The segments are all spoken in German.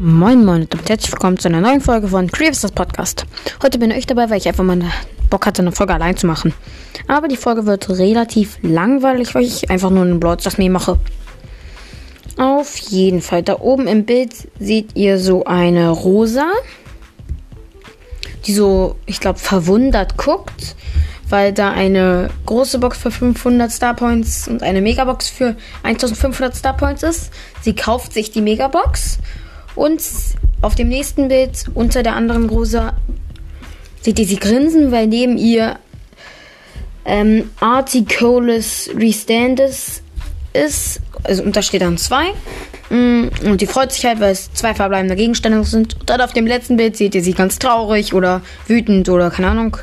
Moin Moin und herzlich willkommen zu einer neuen Folge von Creeps das Podcast. Heute bin ich dabei, weil ich einfach mal Bock hatte, eine Folge allein zu machen. Aber die Folge wird relativ langweilig, weil ich einfach nur einen das mir mache. Auf jeden Fall, da oben im Bild seht ihr so eine Rosa, die so, ich glaube, verwundert guckt, weil da eine große Box für 500 Star Points und eine Megabox für 1500 Star Points ist. Sie kauft sich die Megabox und auf dem nächsten Bild unter der anderen Rosa seht ihr sie grinsen, weil neben ihr ähm, Articulus Restandis ist. Also und da steht dann zwei. Mm, und die freut sich halt, weil es zwei verbleibende Gegenstände sind. Und dann auf dem letzten Bild seht ihr sie ganz traurig oder wütend oder keine Ahnung.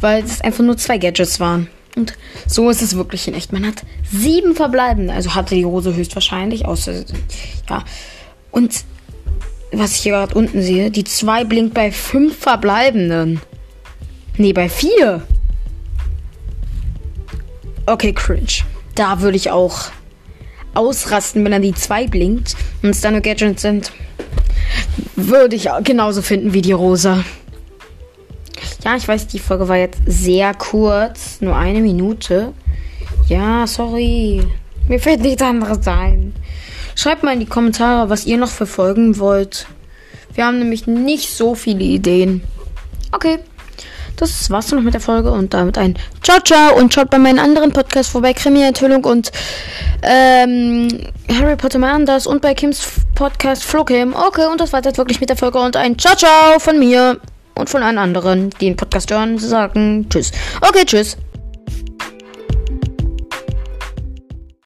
Weil es einfach nur zwei Gadgets waren. Und so ist es wirklich in echt. Man hat sieben verbleibende. Also hatte die Rose höchstwahrscheinlich. Außer, ja. Und was ich hier gerade unten sehe, die 2 blinkt bei 5 verbleibenden. Nee, bei 4. Okay, cringe. Da würde ich auch ausrasten, wenn dann die 2 blinkt und es dann nur Gadgets sind. Würde ich genauso finden wie die Rosa. Ja, ich weiß, die Folge war jetzt sehr kurz. Nur eine Minute. Ja, sorry. Mir fällt nichts anderes ein. Schreibt mal in die Kommentare, was ihr noch verfolgen wollt. Wir haben nämlich nicht so viele Ideen. Okay. Das war's dann noch mit der Folge und damit ein Ciao, ciao und schaut bei meinen anderen Podcasts vorbei, Krimi-Enthüllung und ähm, Harry Potter Manders und bei Kims Podcast Flokim. Okay, und das war's jetzt wirklich mit der Folge und ein Ciao, ciao von mir und von allen anderen, die den Podcast hören, sagen Tschüss. Okay, tschüss.